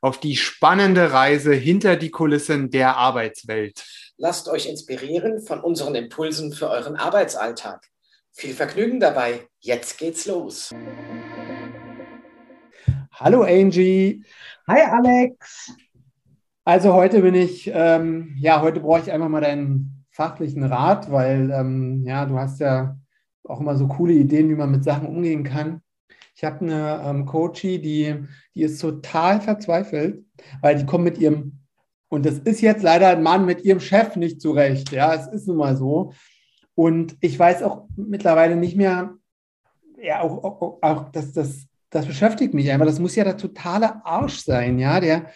auf die spannende Reise hinter die Kulissen der Arbeitswelt. Lasst euch inspirieren von unseren Impulsen für euren Arbeitsalltag. Viel Vergnügen dabei. Jetzt geht's los. Hallo Angie. Hi Alex. Also heute bin ich, ähm, ja, heute brauche ich einfach mal deinen fachlichen Rat, weil ähm, ja, du hast ja auch immer so coole Ideen, wie man mit Sachen umgehen kann. Ich habe eine ähm, Coachie, die, die ist total verzweifelt, weil die kommt mit ihrem, und das ist jetzt leider ein Mann mit ihrem Chef nicht zurecht. Ja, es ist nun mal so. Und ich weiß auch mittlerweile nicht mehr, ja, auch, auch, auch das, das, das beschäftigt mich einfach. Das muss ja der totale Arsch sein, ja. Der,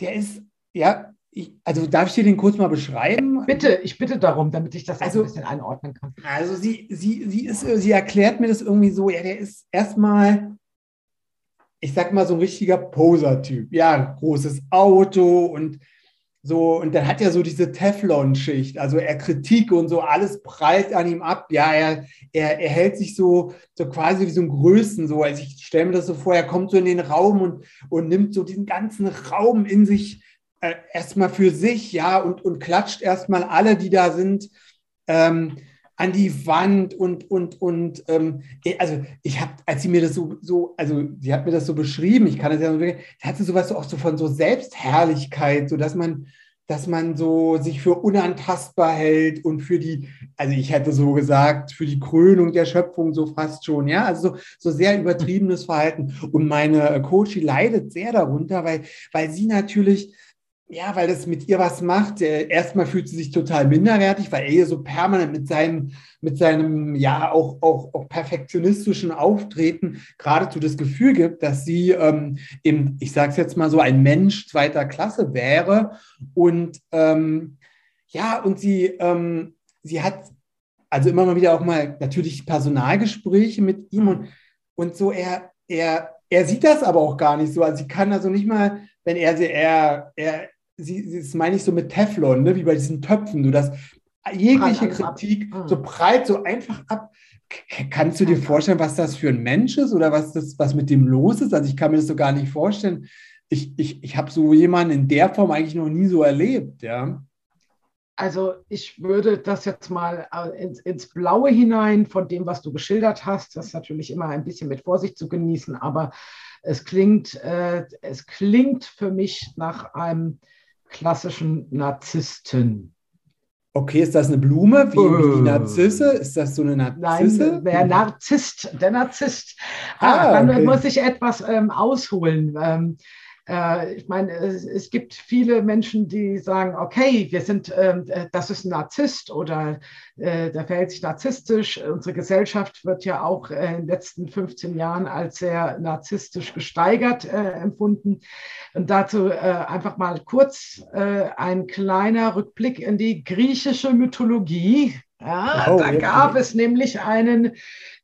der ist, ja, ich, also darf ich dir den kurz mal beschreiben? Bitte, ich bitte darum, damit ich das also, ein bisschen einordnen kann. Also sie, sie, sie, ist, sie erklärt mir das irgendwie so, ja, der ist erstmal, ich sag mal, so ein richtiger Poser-Typ. Ja, großes Auto und so, und dann hat er so diese Teflon-Schicht, also er Kritik und so, alles prallt an ihm ab. Ja, er, er, er hält sich so, so quasi wie so ein Größen, so. Also ich stelle mir das so vor, er kommt so in den Raum und, und nimmt so diesen ganzen Raum in sich äh, erstmal für sich, ja, und, und klatscht erstmal alle, die da sind, ähm, an die Wand und, und, und, ähm, also ich habe, als sie mir das so, so, also sie hat mir das so beschrieben, ich kann das ja so, hatte sowas so auch so von so Selbstherrlichkeit, so dass man, dass man so sich für unantastbar hält und für die, also ich hätte so gesagt, für die Krönung der Schöpfung so fast schon, ja, also so, so sehr übertriebenes Verhalten. Und meine Coachie leidet sehr darunter, weil, weil sie natürlich ja, weil das mit ihr was macht. Erstmal fühlt sie sich total minderwertig, weil er ihr so permanent mit seinem, mit seinem ja auch, auch, auch perfektionistischen Auftreten geradezu das Gefühl gibt, dass sie ähm, im, ich sage es jetzt mal so, ein Mensch zweiter Klasse wäre. Und ähm, ja, und sie, ähm, sie hat also immer mal wieder auch mal natürlich Personalgespräche mit ihm und, und so, er, er, er sieht das aber auch gar nicht so. Also sie kann also nicht mal, wenn er sie, er, er, sie, das meine ich so mit Teflon, ne? wie bei diesen Töpfen, so dass jegliche Kritik ab. so mhm. breit, so einfach ab. Kannst du dir vorstellen, was das für ein Mensch ist oder was, das, was mit dem los ist? Also ich kann mir das so gar nicht vorstellen. Ich, ich, ich habe so jemanden in der Form eigentlich noch nie so erlebt, ja. Also ich würde das jetzt mal äh, ins, ins, Blaue hinein von dem, was du geschildert hast. Das ist natürlich immer ein bisschen mit Vorsicht zu genießen, aber es klingt, äh, es klingt für mich nach einem klassischen Narzissten. Okay, ist das eine Blume wie, wie die äh. Narzisse? Ist das so eine Narzisse? Nein, der Narzisst, der Narzisst. Ah, dann okay. muss ich etwas ähm, ausholen. Ähm, äh, ich meine, es, gibt viele Menschen, die sagen, okay, wir sind, ähm, äh, das ist ein Narzisst oder äh, der verhält sich narzisstisch. Unsere Gesellschaft wird ja auch äh, in den letzten 15 Jahren als sehr narzisstisch gesteigert äh, empfunden. Und dazu äh, einfach mal kurz ein kleiner Rückblick in die griechische Mythologie. Ja, oh, da gab es nämlich einen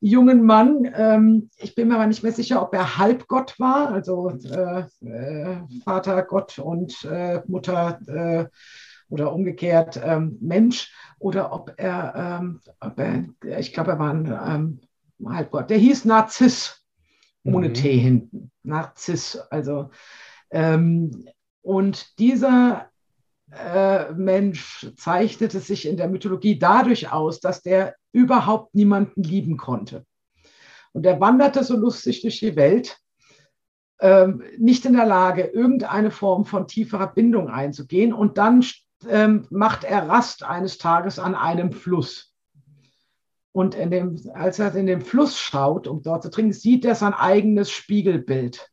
jungen Mann, ähm, ich bin mir aber nicht mehr sicher, ob er Halbgott war, also äh, äh, Vater Gott und äh, Mutter äh, oder umgekehrt ähm, Mensch, oder ob er, ähm, ob er ich glaube, er war ein ähm, Halbgott. Der hieß Narziss, ohne mhm. T hinten. Narziss, also. Ähm, und dieser äh, Mensch zeichnete sich in der Mythologie dadurch aus, dass der überhaupt niemanden lieben konnte. Und er wanderte so lustig durch die Welt, ähm, nicht in der Lage, irgendeine Form von tieferer Bindung einzugehen. Und dann ähm, macht er Rast eines Tages an einem Fluss. Und dem, als er in den Fluss schaut, um dort zu trinken, sieht er sein eigenes Spiegelbild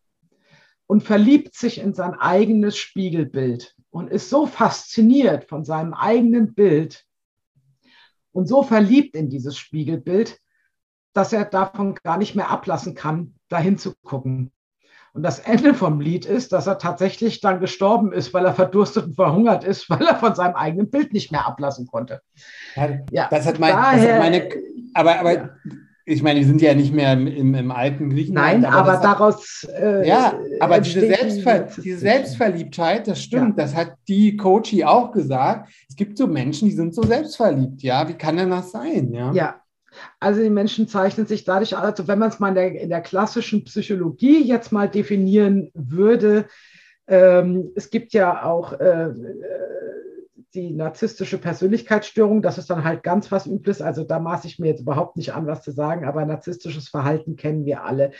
und verliebt sich in sein eigenes Spiegelbild und ist so fasziniert von seinem eigenen Bild und so verliebt in dieses Spiegelbild, dass er davon gar nicht mehr ablassen kann, dahin zu gucken. Und das Ende vom Lied ist, dass er tatsächlich dann gestorben ist, weil er verdurstet und verhungert ist, weil er von seinem eigenen Bild nicht mehr ablassen konnte. Ja, das, hat mein, daher, das hat meine, aber, aber ja. Ich meine, wir sind ja nicht mehr im, im alten Griechenland. Nein, aber, aber daraus. Äh, ja, aber diese, Selbstver diese Selbstverliebtheit, das stimmt, ja. das hat die Coachie auch gesagt. Es gibt so Menschen, die sind so selbstverliebt, ja. Wie kann denn das sein? Ja, ja also die Menschen zeichnen sich dadurch, also wenn man es mal in der, in der, klassischen Psychologie jetzt mal definieren würde, ähm, es gibt ja auch äh, die narzisstische Persönlichkeitsstörung, das ist dann halt ganz was Übles, also da maße ich mir jetzt überhaupt nicht an, was zu sagen, aber narzisstisches Verhalten kennen wir alle.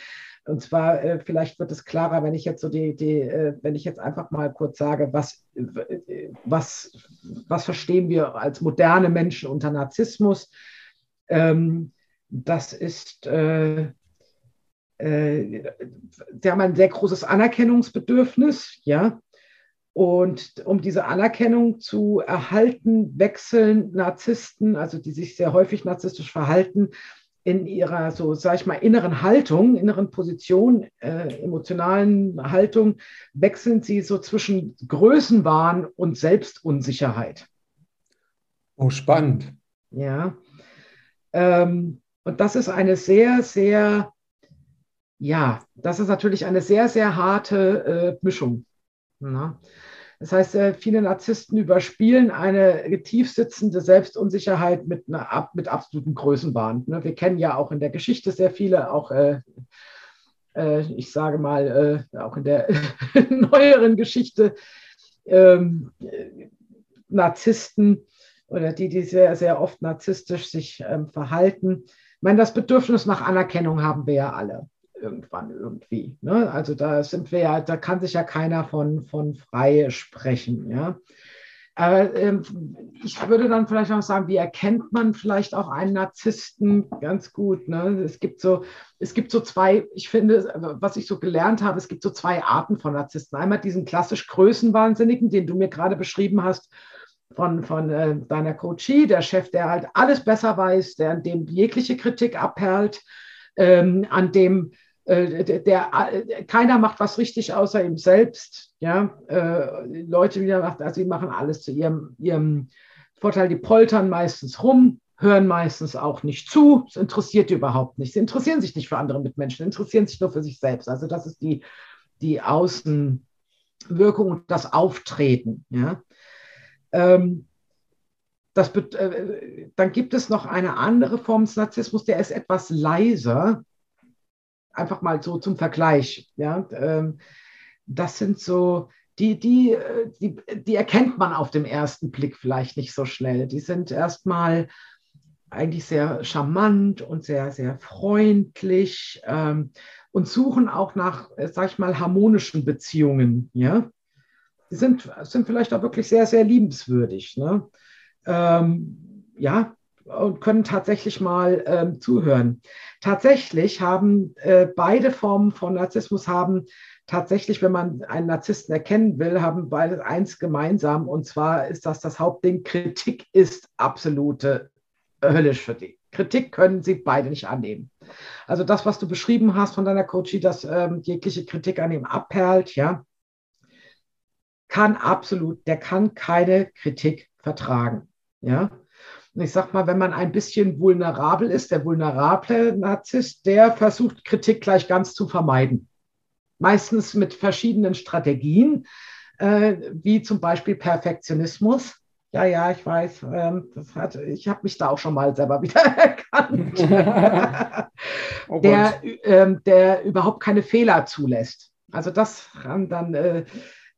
Und zwar, äh, vielleicht wird es klarer, wenn ich jetzt so die, die äh, wenn ich jetzt einfach mal kurz sage, was, was, was verstehen wir als moderne Menschen unter Narzissmus? Ähm, das ist, äh, äh, die haben ein sehr großes Anerkennungsbedürfnis, ja. Und um diese Anerkennung zu erhalten, wechseln Narzissten, also die sich sehr häufig narzisstisch verhalten, in ihrer, so sage ich mal, inneren Haltung, inneren Position, äh, emotionalen Haltung, wechseln sie so zwischen Größenwahn und Selbstunsicherheit. Oh, spannend. Ja. Ähm, und das ist eine sehr, sehr, ja, das ist natürlich eine sehr, sehr harte äh, Mischung. Na? Das heißt, äh, viele Narzissten überspielen eine tiefsitzende Selbstunsicherheit mit, einer, mit absoluten Größenwahn. Ne? Wir kennen ja auch in der Geschichte sehr viele, auch äh, äh, ich sage mal, auch in der neueren Geschichte, ähm, Narzissten, oder die, die sehr, sehr oft narzisstisch sich ähm, verhalten. Ich meine, das Bedürfnis nach Anerkennung haben wir ja alle irgendwann irgendwie. Ne? Also da sind wir ja, da kann sich ja keiner von, von frei sprechen, ja. Aber ähm, ich würde dann vielleicht noch sagen, wie erkennt man vielleicht auch einen Narzissten ganz gut? Ne? Es gibt so, es gibt so zwei, ich finde, was ich so gelernt habe, es gibt so zwei Arten von Narzissten. Einmal diesen klassisch Größenwahnsinnigen, den du mir gerade beschrieben hast, von, von äh, deiner Coachie, der Chef, der halt alles besser weiß, der an dem jegliche Kritik abperlt, ähm, an dem äh, der, der, äh, keiner macht was richtig außer ihm selbst. Ja, äh, Leute wieder macht, also sie machen alles zu ihrem, ihrem Vorteil, die poltern meistens rum, hören meistens auch nicht zu, es interessiert die überhaupt nicht. Sie interessieren sich nicht für andere Mitmenschen, interessieren sich nur für sich selbst. Also das ist die, die Außenwirkung und das Auftreten. Ja. Ähm, das, äh, dann gibt es noch eine andere Form des Narzissmus, der ist etwas leiser. Einfach mal so zum Vergleich. Ja? Ähm, das sind so, die, die, äh, die, die erkennt man auf den ersten Blick vielleicht nicht so schnell. Die sind erstmal eigentlich sehr charmant und sehr, sehr freundlich ähm, und suchen auch nach, äh, sag ich mal, harmonischen Beziehungen. Ja? die sind, sind vielleicht auch wirklich sehr, sehr liebenswürdig. Ne? Ähm, ja, und können tatsächlich mal ähm, zuhören. Tatsächlich haben äh, beide Formen von Narzissmus haben tatsächlich, wenn man einen Narzissten erkennen will, haben beide eins gemeinsam und zwar ist das das Hauptding, Kritik ist absolute höllisch für die. Kritik können sie beide nicht annehmen. Also das, was du beschrieben hast von deiner Coachie, dass ähm, jegliche Kritik an ihm abperlt, ja, kann absolut, der kann keine Kritik vertragen. Ja. Und ich sag mal, wenn man ein bisschen vulnerabel ist, der vulnerable Narzisst, der versucht Kritik gleich ganz zu vermeiden. Meistens mit verschiedenen Strategien, äh, wie zum Beispiel Perfektionismus. Ja, ja, ich weiß, ähm, das hat, ich habe mich da auch schon mal selber wieder erkannt. oh der, ähm, der überhaupt keine Fehler zulässt. Also das dann äh,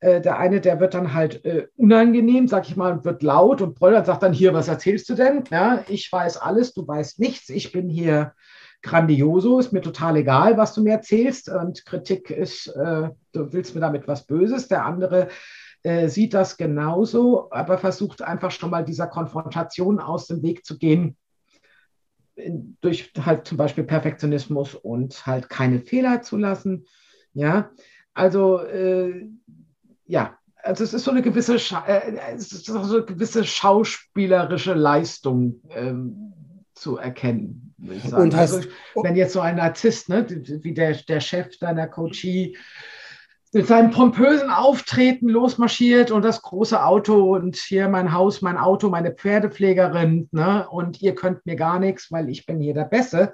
äh, der eine, der wird dann halt äh, unangenehm, sag ich mal, und wird laut und brüllt sagt dann, hier, was erzählst du denn? Ja, ich weiß alles, du weißt nichts, ich bin hier grandioso, ist mir total egal, was du mir erzählst. Und Kritik ist, äh, du willst mir damit was Böses. Der andere äh, sieht das genauso, aber versucht einfach schon mal dieser Konfrontation aus dem Weg zu gehen. Durch halt zum Beispiel Perfektionismus und halt keine Fehler zu lassen. Ja, also äh, ja, also es ist so eine gewisse, äh, so eine gewisse schauspielerische Leistung ähm, zu erkennen. Und also, wenn jetzt so ein Narzisst, ne, wie der, der Chef deiner Coachie, mit seinem pompösen Auftreten losmarschiert und das große Auto und hier mein Haus, mein Auto, meine Pferdepflegerin, ne, und ihr könnt mir gar nichts, weil ich bin hier der Beste.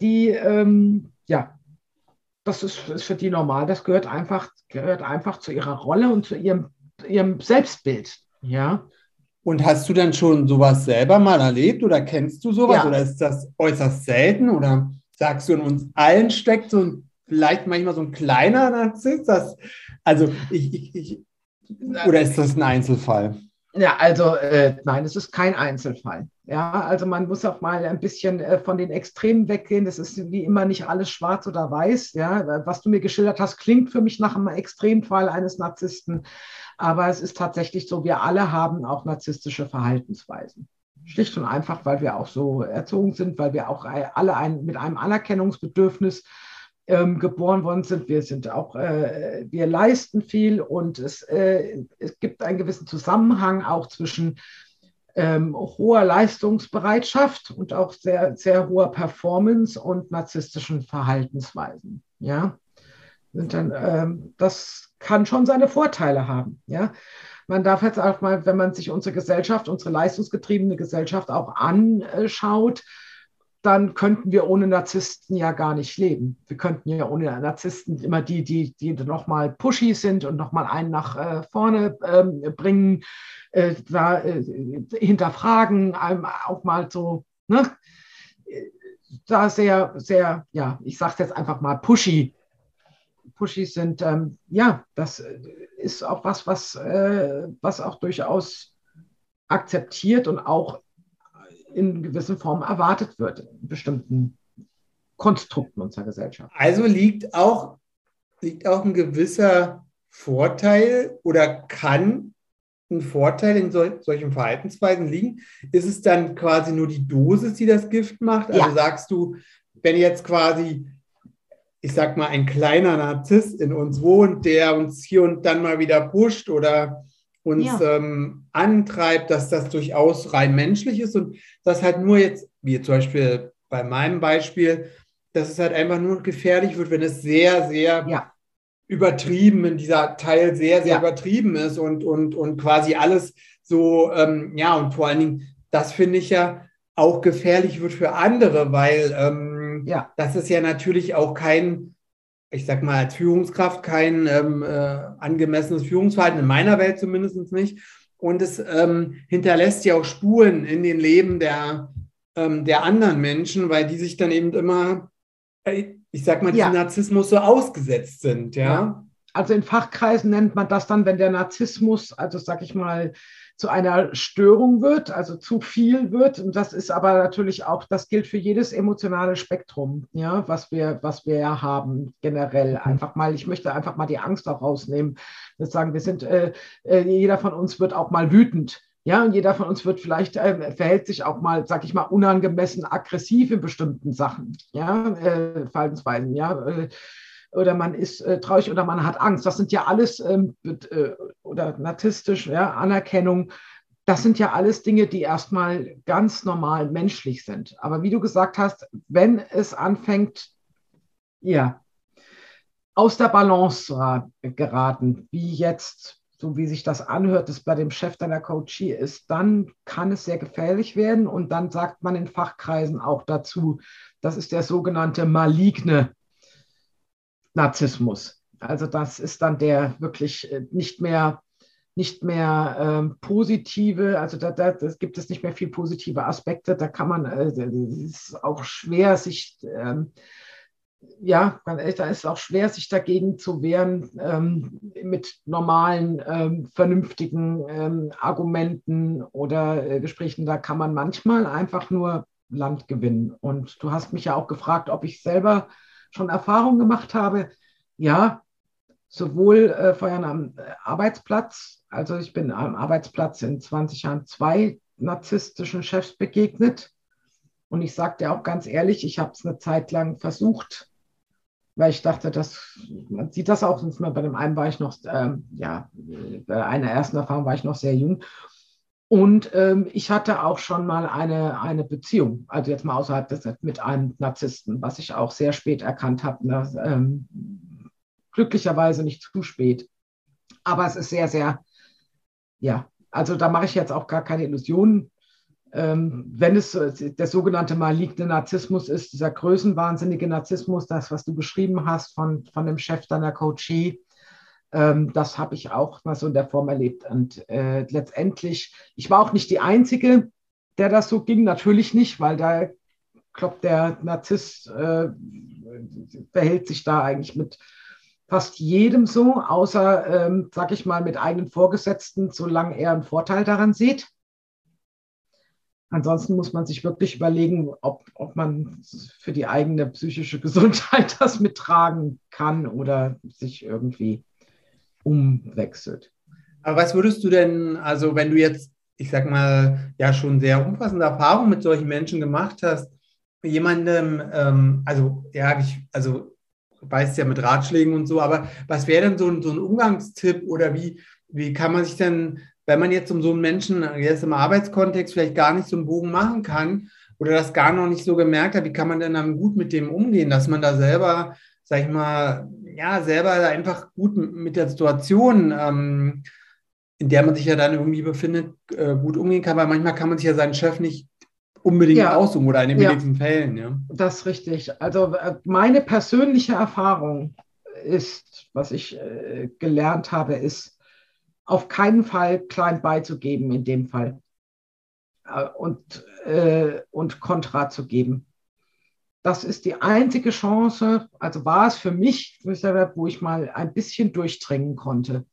Die, ähm, ja, das ist, ist für die normal. Das gehört einfach, gehört einfach zu ihrer Rolle und zu ihrem, ihrem Selbstbild. Ja. Und hast du dann schon sowas selber mal erlebt oder kennst du sowas ja. oder ist das äußerst selten oder sagst du, in uns allen steckt so ein, vielleicht manchmal so ein kleiner Narzisst? Das, also ich, ich, ich, oder ist das ein Einzelfall? Ja, also äh, nein, es ist kein Einzelfall. Ja, also man muss auch mal ein bisschen äh, von den Extremen weggehen. Das ist wie immer nicht alles schwarz oder weiß. Ja, was du mir geschildert hast, klingt für mich nach einem Extremfall eines Narzissten. Aber es ist tatsächlich so, wir alle haben auch narzisstische Verhaltensweisen. Schlicht und einfach, weil wir auch so erzogen sind, weil wir auch alle ein, mit einem Anerkennungsbedürfnis ähm, geboren worden sind. Wir sind auch, äh, wir leisten viel und es, äh, es gibt einen gewissen Zusammenhang auch zwischen ähm, hoher Leistungsbereitschaft und auch sehr, sehr hoher Performance und narzisstischen Verhaltensweisen. Ja, und dann, ähm, das kann schon seine Vorteile haben. Ja, man darf jetzt auch mal, wenn man sich unsere Gesellschaft, unsere leistungsgetriebene Gesellschaft auch anschaut, dann könnten wir ohne Narzissten ja gar nicht leben. Wir könnten ja ohne Narzissten immer die, die, die nochmal pushy sind und nochmal einen nach äh, vorne ähm, bringen, äh, da äh, hinterfragen, einem auch mal so, ne? da sehr, sehr, ja, ich sage jetzt einfach mal pushy. Pushy sind, ähm, ja, das ist auch was, was, äh, was auch durchaus akzeptiert und auch in gewissen Formen erwartet wird, in bestimmten Konstrukten unserer Gesellschaft. Also liegt auch, liegt auch ein gewisser Vorteil oder kann ein Vorteil in sol solchen Verhaltensweisen liegen? Ist es dann quasi nur die Dosis, die das Gift macht? Also ja. sagst du, wenn jetzt quasi, ich sag mal, ein kleiner Narzisst in uns wohnt, der uns hier und dann mal wieder pusht oder uns ja. ähm, antreibt, dass das durchaus rein menschlich ist und das halt nur jetzt, wie zum Beispiel bei meinem Beispiel, dass es halt einfach nur gefährlich wird, wenn es sehr, sehr ja. übertrieben, wenn dieser Teil sehr, sehr ja. übertrieben ist und, und, und quasi alles so, ähm, ja, und vor allen Dingen, das finde ich ja auch gefährlich wird für andere, weil ähm, ja. das ist ja natürlich auch kein ich sag mal, als Führungskraft kein ähm, äh, angemessenes Führungsverhalten, in meiner Welt zumindest nicht. Und es ähm, hinterlässt ja auch Spuren in den Leben der, ähm, der anderen Menschen, weil die sich dann eben immer, äh, ich sag mal, diesem ja. Narzissmus so ausgesetzt sind. Ja? ja. Also in Fachkreisen nennt man das dann, wenn der Narzissmus, also sag ich mal, zu einer Störung wird, also zu viel wird. Und das ist aber natürlich auch, das gilt für jedes emotionale Spektrum, ja, was wir, was wir ja haben, generell. Mhm. Einfach mal, ich möchte einfach mal die Angst auch rausnehmen. Das sagen, wir sind, äh, äh, jeder von uns wird auch mal wütend. Ja, und jeder von uns wird vielleicht, äh, verhält sich auch mal, sag ich mal, unangemessen aggressiv in bestimmten Sachen, ja, äh, Verhaltensweisen, ja. Äh, oder man ist äh, traurig oder man hat Angst. Das sind ja alles, ähm, äh, oder narzisstisch, ja, Anerkennung, das sind ja alles Dinge, die erstmal ganz normal menschlich sind. Aber wie du gesagt hast, wenn es anfängt, ja, aus der Balance geraten, wie jetzt, so wie sich das anhört, das bei dem Chef deiner Coachie ist, dann kann es sehr gefährlich werden. Und dann sagt man in Fachkreisen auch dazu, das ist der sogenannte maligne Narzissmus. Also das ist dann der wirklich äh, nicht mehr nicht mehr ähm, positive, also da, da gibt es nicht mehr viel positive Aspekte. Da kann man, äh, ist auch schwer, sich, ähm, ja, da ist es auch schwer, sich dagegen zu wehren ähm, mit normalen, ähm, vernünftigen ähm, Argumenten oder äh, Gesprächen. Da kann man manchmal einfach nur Land gewinnen. Und du hast mich ja auch gefragt, ob ich selber schon Erfahrung gemacht habe, ja, sowohl äh, vorher am äh, Arbeitsplatz, also ich bin am Arbeitsplatz in 20 Jahren zwei narzisstischen Chefs begegnet. Und ich dir auch ganz ehrlich, ich habe es eine Zeit lang versucht, weil ich dachte, dass man sieht das auch, bei dem einen war ich noch, ähm, ja, bei einer ersten Erfahrung war ich noch sehr jung. Und ähm, ich hatte auch schon mal eine, eine Beziehung, also jetzt mal außerhalb des mit einem Narzissten, was ich auch sehr spät erkannt habe. Ne? Ähm, glücklicherweise nicht zu spät. Aber es ist sehr, sehr, ja, also da mache ich jetzt auch gar keine Illusionen. Ähm, wenn es der sogenannte maligne Narzissmus ist, dieser größenwahnsinnige Narzissmus, das, was du beschrieben hast von, von dem Chef deiner Coachie, ähm, das habe ich auch mal so in der Form erlebt. Und äh, letztendlich, ich war auch nicht die Einzige, der das so ging, natürlich nicht, weil da kloppt der Narzisst, äh, verhält sich da eigentlich mit fast jedem so, außer, ähm, sag ich mal, mit eigenen Vorgesetzten, solange er einen Vorteil daran sieht. Ansonsten muss man sich wirklich überlegen, ob, ob man für die eigene psychische Gesundheit das mittragen kann oder sich irgendwie umwechselt. Aber was würdest du denn, also wenn du jetzt, ich sag mal, ja schon sehr umfassende Erfahrungen mit solchen Menschen gemacht hast, jemandem, ähm, also ja, ich, also weißt ja mit Ratschlägen und so, aber was wäre denn so ein, so ein Umgangstipp oder wie, wie kann man sich denn, wenn man jetzt um so einen Menschen jetzt im Arbeitskontext vielleicht gar nicht so einen Bogen machen kann oder das gar noch nicht so gemerkt hat, wie kann man denn dann gut mit dem umgehen, dass man da selber, sag ich mal, ja, selber einfach gut mit der Situation, ähm, in der man sich ja dann irgendwie befindet, äh, gut umgehen kann, weil manchmal kann man sich ja seinen Chef nicht unbedingt ja. aussuchen oder in den wenigsten Fällen. Ja. Das ist richtig. Also äh, meine persönliche Erfahrung ist, was ich äh, gelernt habe, ist, auf keinen Fall klein beizugeben in dem Fall äh, und, äh, und Kontra zu geben das ist die einzige Chance, also war es für mich, wo ich mal ein bisschen durchdringen konnte.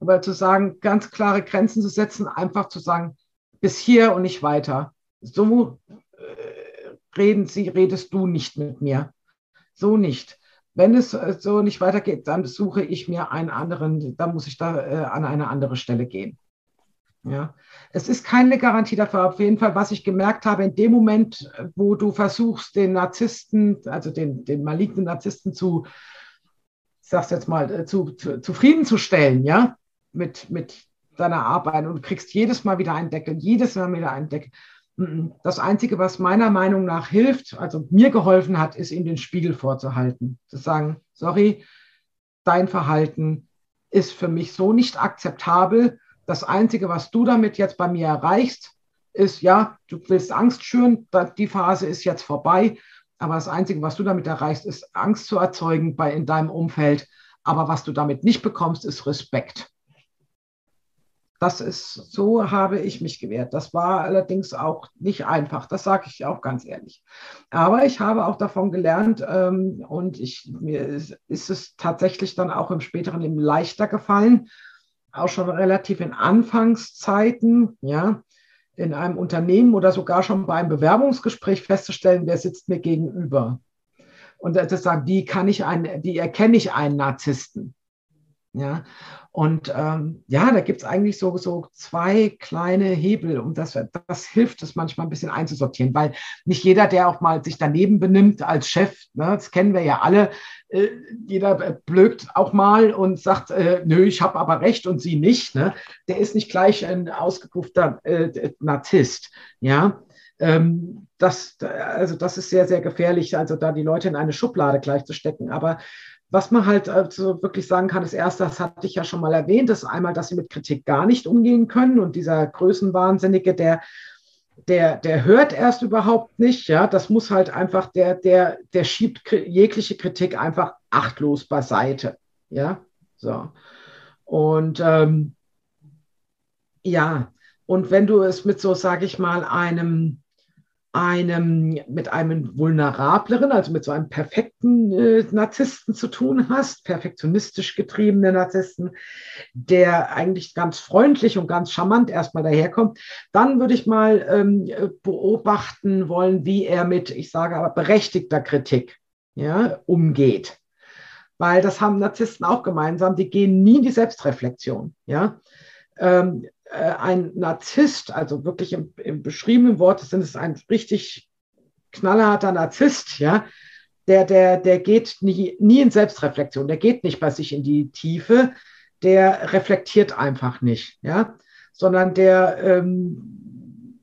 Aber zu sagen, ganz klare Grenzen zu setzen, einfach zu sagen, bis hier und nicht weiter. So äh, reden Sie, redest du nicht mit mir. So nicht. Wenn es äh, so nicht weitergeht, dann suche ich mir einen anderen, dann muss ich da äh, an eine andere Stelle gehen. Ja, es ist keine Garantie dafür. Auf jeden Fall, was ich gemerkt habe, in dem Moment, wo du versuchst, den Narzissten, also den, den malignen Narzissten zu, ich sag's jetzt mal, äh, zu, zu, zufriedenzustellen, ja, mit, mit deiner Arbeit und kriegst jedes Mal wieder einen Deckel, jedes Mal wieder einen Deckel. Das Einzige, was meiner Meinung nach hilft, also mir geholfen hat, ist, ihm den Spiegel vorzuhalten. Zu sagen, sorry, dein Verhalten ist für mich so nicht akzeptabel das Einzige, was du damit jetzt bei mir erreichst, ist, ja, du willst Angst schüren, die Phase ist jetzt vorbei. Aber das Einzige, was du damit erreichst, ist Angst zu erzeugen bei, in deinem Umfeld. Aber was du damit nicht bekommst, ist Respekt. Das ist, so habe ich mich gewehrt. Das war allerdings auch nicht einfach, das sage ich auch ganz ehrlich. Aber ich habe auch davon gelernt ähm, und ich, mir ist, ist, es tatsächlich dann auch im späteren Leben leichter gefallen, auch schon relativ in Anfangszeiten, ja, in einem Unternehmen oder sogar schon bei einem Bewerbungsgespräch festzustellen, wer sitzt mir gegenüber. Und das sagen, wie kann ich einen, wie erkenne ich einen Narzissten? Ja, und ähm, ja, da gibt es eigentlich so, so zwei kleine Hebel und das, das hilft es manchmal ein bisschen einzusortieren, weil nicht jeder, der auch mal sich daneben benimmt als Chef, ne, das kennen wir ja alle, äh, jeder blökt auch mal und sagt, äh, nö, ich habe aber recht und sie nicht, ne, der ist nicht gleich ein ausgepuffter äh, Narzisst, ja. Ähm, das, also das ist sehr, sehr gefährlich, also da die Leute in eine Schublade gleich zu stecken. Aber was man halt also wirklich sagen kann, ist erst, das hatte ich ja schon mal erwähnt, ist einmal, dass sie mit Kritik gar nicht umgehen können und dieser Größenwahnsinnige, der, der, der hört erst überhaupt nicht, ja, das muss halt einfach, der, der, der schiebt jegliche Kritik einfach achtlos beiseite, ja, so. Und ähm, ja, und wenn du es mit so, sage ich mal, einem einem, mit einem vulnerableren, also mit so einem perfekten äh, Narzissten zu tun hast, perfektionistisch getriebene Narzissten, der eigentlich ganz freundlich und ganz charmant erstmal daherkommt, dann würde ich mal ähm, beobachten wollen, wie er mit, ich sage aber, berechtigter Kritik ja, umgeht. Weil das haben Narzissten auch gemeinsam, die gehen nie in die Selbstreflexion. Ja? Ähm, äh, ein Narzisst, also wirklich im, im beschriebenen Wort sind es ein richtig knallharter Narzisst, ja, der, der, der geht nie, nie in Selbstreflexion, der geht nicht bei sich in die Tiefe, der reflektiert einfach nicht, ja, sondern der, ähm,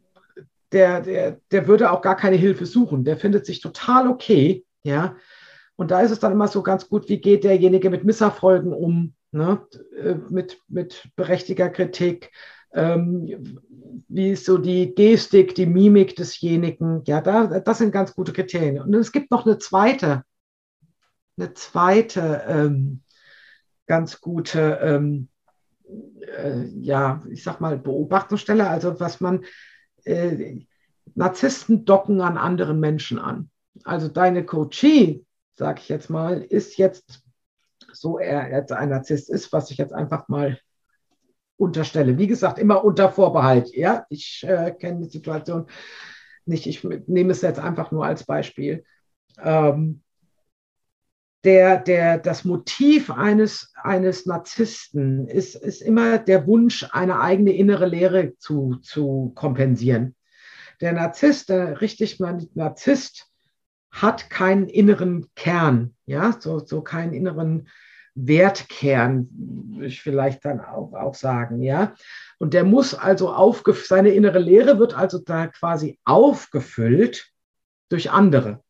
der, der, der würde auch gar keine Hilfe suchen. Der findet sich total okay, ja. Und da ist es dann immer so ganz gut, wie geht derjenige mit Misserfolgen um, ne? Äh, mit, mit berechtigter Kritik, ähm, wie ist so die Gestik, die Mimik desjenigen. Ja, da, das sind ganz gute Kriterien. Und es gibt noch eine zweite, eine zweite ähm, ganz gute, ähm, äh, ja, ich sag mal, Beobachtungsstelle. Also was man, äh, Narzissten docken an anderen Menschen an. Also deine Coachie, sag ich jetzt mal, ist jetzt so er jetzt ein Narzisst ist, was ich jetzt einfach mal unterstelle. Wie gesagt, immer unter Vorbehalt. Ja, ich äh, kenne die Situation nicht. Ich nehme es jetzt einfach nur als Beispiel. Ähm, der, der, das Motiv eines, eines Narzissten ist, ist immer der Wunsch, eine eigene innere Lehre zu, zu kompensieren. Der Narzisst, der richtig Narzisst, hat keinen inneren Kern, ja, so, so keinen inneren Wertkern, würde ich vielleicht dann auch, auch sagen, ja. Und der muss also aufgefüllt, seine innere Lehre wird also da quasi aufgefüllt durch andere.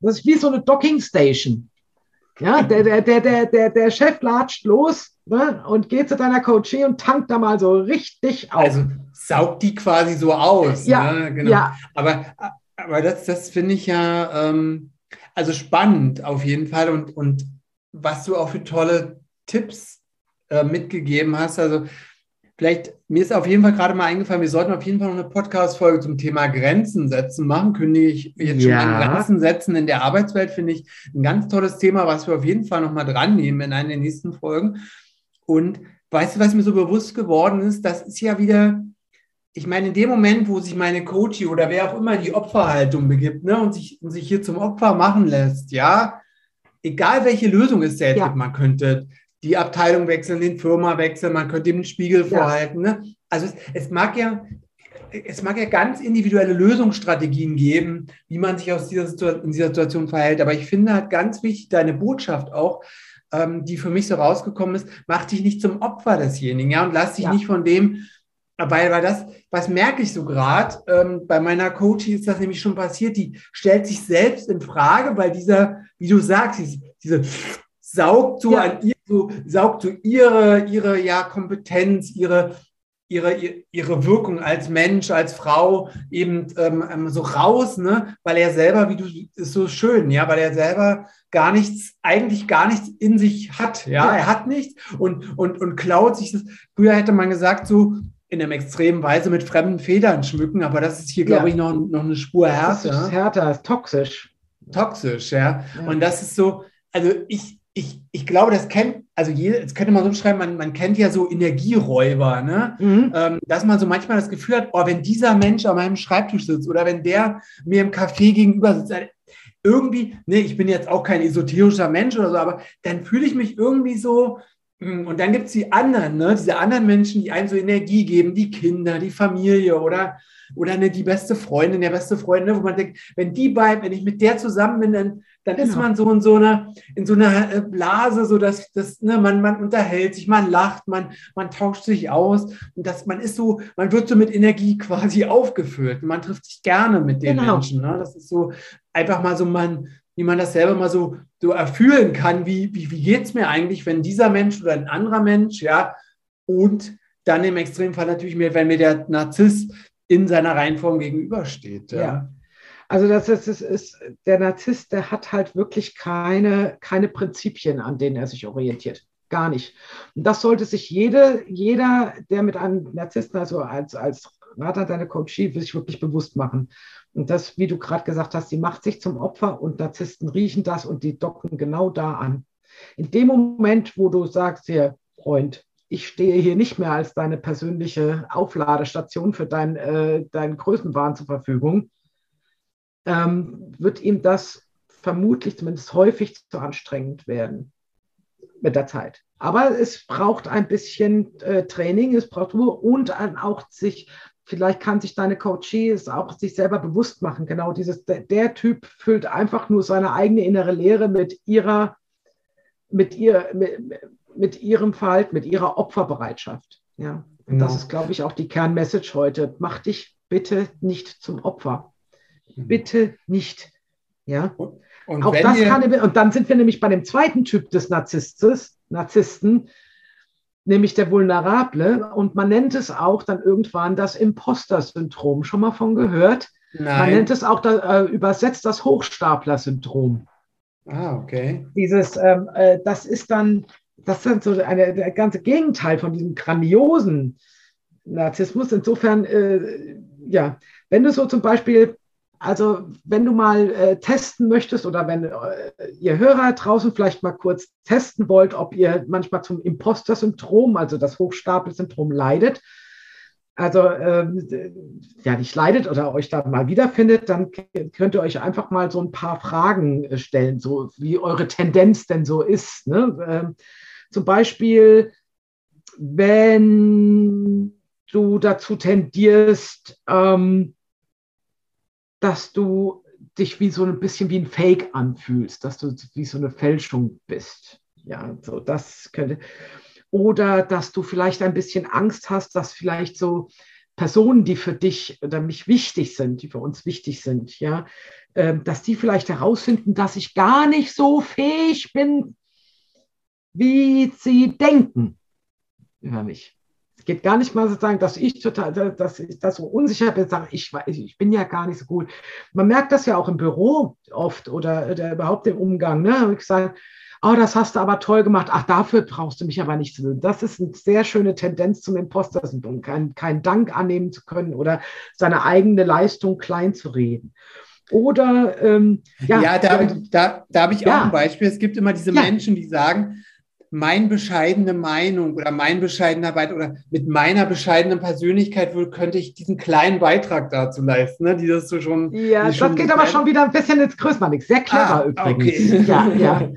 Das ist wie so eine Docking Station. Ja, der, der, der, der, der, der Chef latscht los ne, und geht zu deiner Coachie und tankt da mal so richtig auf. Also saugt die quasi so aus. Ja, ne? genau. Ja. Aber, aber das, das finde ich ja ähm, also spannend auf jeden Fall und, und was du auch für tolle Tipps äh, mitgegeben hast. Also vielleicht, mir ist auf jeden Fall gerade mal eingefallen, wir sollten auf jeden Fall noch eine Podcast-Folge zum Thema Grenzen setzen machen. Kündige ich jetzt ja. schon an Grenzen setzen in der Arbeitswelt, finde ich ein ganz tolles Thema, was wir auf jeden Fall noch mal dran nehmen in einer der nächsten Folgen. Und weißt du, was mir so bewusst geworden ist? Das ist ja wieder, ich meine, in dem Moment, wo sich meine Coachie oder wer auch immer die Opferhaltung begibt ne, und, sich, und sich hier zum Opfer machen lässt, ja, egal welche Lösung es jetzt ja. gibt, man könnte die Abteilung wechseln, den Firma wechseln, man könnte ihm den Spiegel ja. vorhalten. Ne? Also es, es, mag ja, es mag ja ganz individuelle Lösungsstrategien geben, wie man sich aus dieser, in dieser Situation verhält. Aber ich finde halt ganz wichtig deine Botschaft auch, ähm, die für mich so rausgekommen ist, mach dich nicht zum Opfer desjenigen, ja, und lass dich ja. nicht von dem weil, weil das, was merke ich so gerade, ähm, bei meiner Coachie ist das nämlich schon passiert, die stellt sich selbst in Frage, weil dieser, wie du sagst, diese, diese saugt so ja. an ihr, so, saugt so ihre, ihre ja, Kompetenz, ihre, ihre, ihre Wirkung als Mensch, als Frau eben ähm, ähm, so raus, ne? weil er selber, wie du, ist so schön, ja, weil er selber gar nichts, eigentlich gar nichts in sich hat, ja, ja. er hat nichts und, und, und klaut sich das. Früher hätte man gesagt, so, in einem extremen Weise mit fremden Federn schmücken, aber das ist hier, glaube ja. ich, noch, noch eine Spur härter. Das ist härter, ist toxisch. Toxisch, ja. ja. Und das ist so, also ich, ich, ich glaube, das kennt, also jetzt könnte man so schreiben, man, man kennt ja so Energieräuber, ne? Mhm. Ähm, dass man so manchmal das Gefühl hat, oh, wenn dieser Mensch an meinem Schreibtisch sitzt oder wenn der mir im Café gegenüber sitzt, äh, irgendwie, ne, ich bin jetzt auch kein esoterischer Mensch oder so, aber dann fühle ich mich irgendwie so, und dann gibt es die anderen, ne? diese anderen Menschen, die einem so Energie geben, die Kinder, die Familie oder, oder ne, die beste Freundin, der beste Freund, ne? wo man denkt, wenn die beiden, wenn ich mit der zusammen bin, dann, dann genau. ist man so in so einer, in so einer äh, Blase, so dass, dass ne, man, man unterhält sich, man lacht, man, man tauscht sich aus und das, man ist so, man wird so mit Energie quasi aufgefüllt. Man trifft sich gerne mit den genau. Menschen. Ne? Das ist so einfach mal so, man, wie man das selber mal so, so erfühlen kann, wie, wie, wie geht es mir eigentlich, wenn dieser Mensch oder ein anderer Mensch, ja, und dann im Extremfall natürlich mehr, wenn mir der Narzisst in seiner Reihenform gegenübersteht. Ja. ja. Also das ist, das ist, der Narzisst, der hat halt wirklich keine, keine Prinzipien, an denen er sich orientiert. Gar nicht. Und das sollte sich jede, jeder, der mit einem Narzissten, also als, als Rater, deine Coachie, sich wirklich bewusst machen. Und das, wie du gerade gesagt hast, die macht sich zum Opfer und Narzissten riechen das und die docken genau da an. In dem Moment, wo du sagst, hier, Freund, ich stehe hier nicht mehr als deine persönliche Aufladestation für dein, äh, deinen Größenwahn zur Verfügung, ähm, wird ihm das vermutlich zumindest häufig zu anstrengend werden mit der Zeit. Aber es braucht ein bisschen äh, Training, es braucht Ruhe und auch sich vielleicht kann sich deine Coachie es auch sich selber bewusst machen. Genau dieses, der, der, Typ füllt einfach nur seine eigene innere Lehre mit ihrer, mit ihr, mit, mit ihrem Verhalten, mit ihrer Opferbereitschaft. Ja, Genau. Das ist, glaube ich, auch die Kernmessage heute. Mach dich bitte nicht zum Opfer. Mhm. Bitte nicht. Ja. Und, auch das kann, und dann sind wir nämlich bei dem zweiten Typ des Narzisstes, Narzissten, nämlich der Vulnerable. Und man nennt es auch dann irgendwann das Imposter-Syndrom. Schon mal von gehört? Nein. Man nennt es auch da, äh, übersetzt das Hochstapler-Syndrom. Ah, okay. Dieses, ähm, äh, das ist dann, das ist so eine, der ganze Gegenteil von diesem grandiosen Narzissmus. Insofern, äh, ja, wenn du so zum Beispiel, also wenn du mal äh, testen möchtest oder wenn äh, ihr Hörer draußen vielleicht mal kurz testen wollt, ob ihr manchmal zum Imposter-Syndrom, also das Hochstapel-Syndrom leidet, also ähm, ja, nicht leidet oder euch da mal wiederfindet, dann könnt ihr euch einfach mal so ein paar Fragen äh, stellen, so wie eure Tendenz denn so ist. Ne? Ähm, zum Beispiel, wenn du dazu tendierst, ähm, dass du dich wie so ein bisschen wie ein Fake anfühlst, dass du wie so eine Fälschung bist. Ja, so das könnte. Oder dass du vielleicht ein bisschen Angst hast, dass vielleicht so Personen, die für dich oder mich wichtig sind, die für uns wichtig sind, ja, äh, dass die vielleicht herausfinden, dass ich gar nicht so fähig bin, wie sie denken über mich. Geht gar nicht mal sozusagen, dass ich total, dass ich das so unsicher bin, sage ich, ich bin ja gar nicht so gut. Man merkt das ja auch im Büro oft oder, oder überhaupt im Umgang. Ne? Ich sage, oh, das hast du aber toll gemacht, ach, dafür brauchst du mich aber nicht zu mögen. Das ist eine sehr schöne Tendenz zum Imposter-Syndrom, keinen kein Dank annehmen zu können oder seine eigene Leistung klein zu reden. Oder ähm, ja, ja, da, da, da habe ich ja. auch ein Beispiel. Es gibt immer diese ja. Menschen, die sagen, mein bescheidene Meinung oder mein bescheidener Beitrag oder mit meiner bescheidenen Persönlichkeit wohl könnte ich diesen kleinen Beitrag dazu leisten, ne? die das so schon. Ja, das schon geht aber schon wieder ein bisschen ins Größmannig. Sehr clever ah, übrigens. Okay. Ja, ja.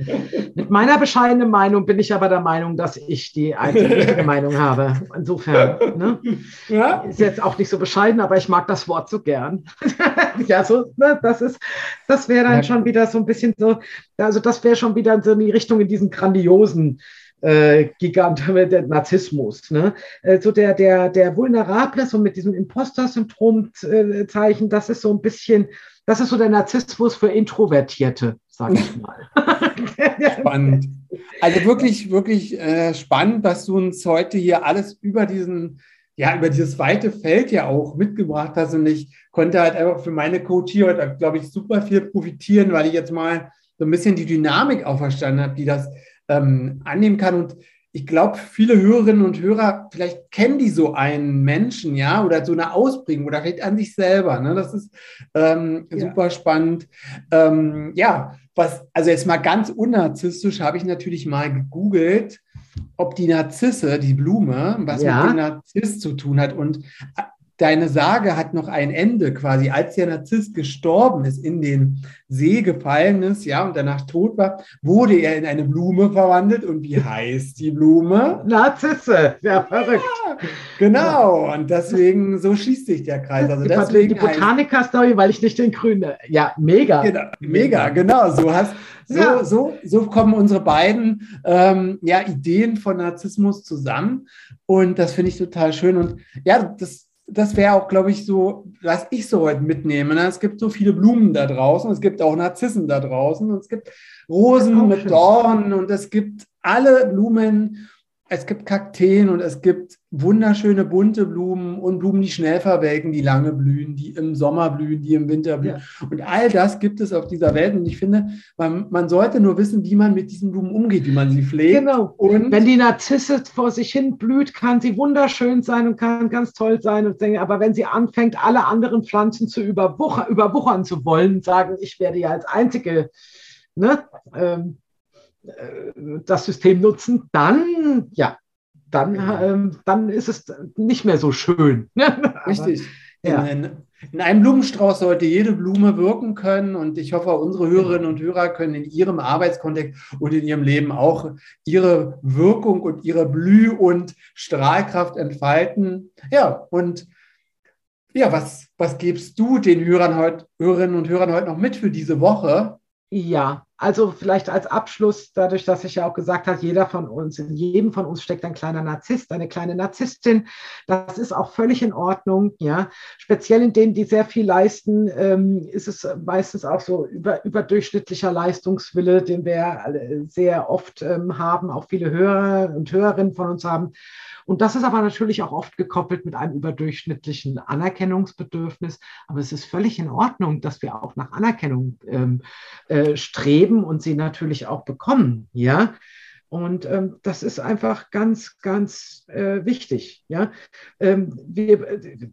Mit meiner bescheidenen Meinung bin ich aber der Meinung, dass ich die einzige richtige Meinung habe. Insofern, ne? ja? ist jetzt auch nicht so bescheiden, aber ich mag das Wort so gern. ja, so, ne? das ist, das wäre dann ja. schon wieder so ein bisschen so, also das wäre schon wieder so in die Richtung in diesen grandiosen äh, Gigant, der Narzissmus. Ne? Äh, so der, der, der Vulnerable, so mit diesem Imposter-Syndrom-Zeichen, das ist so ein bisschen, das ist so der Narzissmus für Introvertierte, sage ich mal. spannend. Also wirklich, wirklich äh, spannend, was du uns heute hier alles über diesen ja, über dieses weite Feld ja auch mitgebracht hast. Und ich konnte halt einfach für meine Coach hier heute, glaube ich, super viel profitieren, weil ich jetzt mal so ein bisschen die Dynamik auch verstanden habe, die das ähm, annehmen kann. Und ich glaube, viele Hörerinnen und Hörer, vielleicht kennen die so einen Menschen, ja, oder so eine Ausprägung oder vielleicht an sich selber. Ne? Das ist ähm, ja. super spannend. Ähm, ja, was, also jetzt mal ganz unnarzistisch habe ich natürlich mal gegoogelt, ob die Narzisse, die Blume, was ja. mit dem Narziss zu tun hat. Und deine Sage hat noch ein Ende quasi, als der Narzisst gestorben ist, in den See gefallen ist, ja, und danach tot war, wurde er in eine Blume verwandelt. Und wie heißt die Blume? Narzisse, ja, verrückt. Ja, genau, und deswegen, so schließt sich der Kreis. Also die, deswegen die Botaniker-Story, weil ich nicht den Grünen, ja, mega. Genau, mega, genau, so hast so, ja. so, so kommen unsere beiden ähm, ja, Ideen von Narzissmus zusammen. Und das finde ich total schön. Und ja, das, das wäre auch, glaube ich, so, was ich so heute mitnehme. Ne? Es gibt so viele Blumen da draußen, es gibt auch Narzissen da draußen, und es gibt Rosen mit Dornen und es gibt alle Blumen es gibt Kakteen und es gibt wunderschöne bunte Blumen und Blumen, die schnell verwelken, die lange blühen, die im Sommer blühen, die im Winter blühen. Ja. Und all das gibt es auf dieser Welt. Und ich finde, man, man, sollte nur wissen, wie man mit diesen Blumen umgeht, wie man sie pflegt. Genau. Und wenn die Narzisse vor sich hin blüht, kann sie wunderschön sein und kann ganz toll sein. aber wenn sie anfängt, alle anderen Pflanzen zu überwuchern, überwuchern zu wollen, sagen, ich werde ja als einzige ne, ähm, äh, das System nutzen, dann, ja, dann, genau. ähm, dann ist es nicht mehr so schön. Richtig. ja. in, in, einem Blumenstrauß sollte jede Blume wirken können und ich hoffe, unsere Hörerinnen und Hörer können in ihrem Arbeitskontext und in ihrem Leben auch ihre Wirkung und ihre Blüh- und Strahlkraft entfalten. Ja, und ja, was, was gibst du den Hörern heute, Hörerinnen und Hörern heute noch mit für diese Woche? Ja, also vielleicht als Abschluss, dadurch, dass ich ja auch gesagt habe, jeder von uns, in jedem von uns steckt ein kleiner Narzisst, eine kleine Narzisstin. Das ist auch völlig in Ordnung. Ja, speziell in denen, die sehr viel leisten, ähm, ist es meistens auch so über, überdurchschnittlicher Leistungswille, den wir sehr oft ähm, haben, auch viele Hörer und Hörerinnen von uns haben. Und das ist aber natürlich auch oft gekoppelt mit einem überdurchschnittlichen Anerkennungsbedürfnis. Aber es ist völlig in Ordnung, dass wir auch nach Anerkennung ähm, äh, streben und sie natürlich auch bekommen. Ja. Und ähm, das ist einfach ganz, ganz äh, wichtig. Ja? Ähm, wir, äh,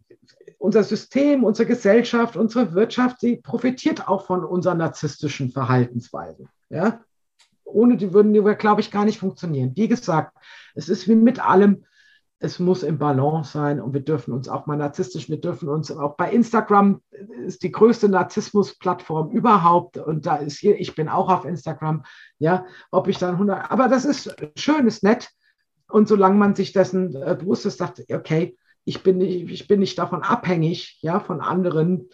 unser System, unsere Gesellschaft, unsere Wirtschaft, sie profitiert auch von unserer narzisstischen Verhaltensweise. Ja? Ohne die würden wir, glaube ich, gar nicht funktionieren. Wie gesagt, es ist wie mit allem, es muss im Balance sein und wir dürfen uns auch mal narzisstisch, wir dürfen uns auch bei Instagram ist die größte Narzissmus-Plattform überhaupt und da ist hier, ich bin auch auf Instagram, ja, ob ich dann 100, aber das ist schön, ist nett und solange man sich dessen äh, bewusst ist, sagt, okay, ich bin, nicht, ich bin nicht davon abhängig, ja, von anderen,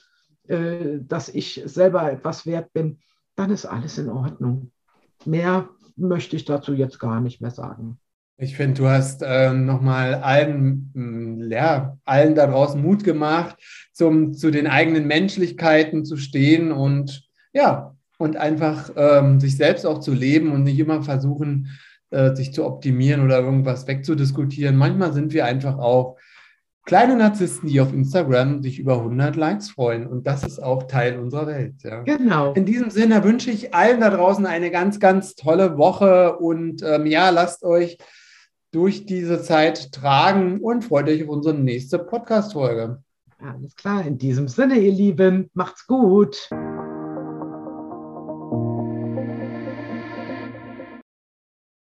äh, dass ich selber etwas wert bin, dann ist alles in Ordnung. Mehr möchte ich dazu jetzt gar nicht mehr sagen. Ich finde, du hast äh, nochmal allen, mh, ja, allen da draußen Mut gemacht, zum, zu den eigenen Menschlichkeiten zu stehen und ja, und einfach ähm, sich selbst auch zu leben und nicht immer versuchen, äh, sich zu optimieren oder irgendwas wegzudiskutieren. Manchmal sind wir einfach auch kleine Narzissten, die auf Instagram sich über 100 Likes freuen. Und das ist auch Teil unserer Welt. Ja. Genau. In diesem Sinne wünsche ich allen da draußen eine ganz, ganz tolle Woche und ähm, ja, lasst euch durch diese Zeit tragen und freut euch auf unsere nächste Podcast-Folge. Alles klar, in diesem Sinne, ihr Lieben, macht's gut.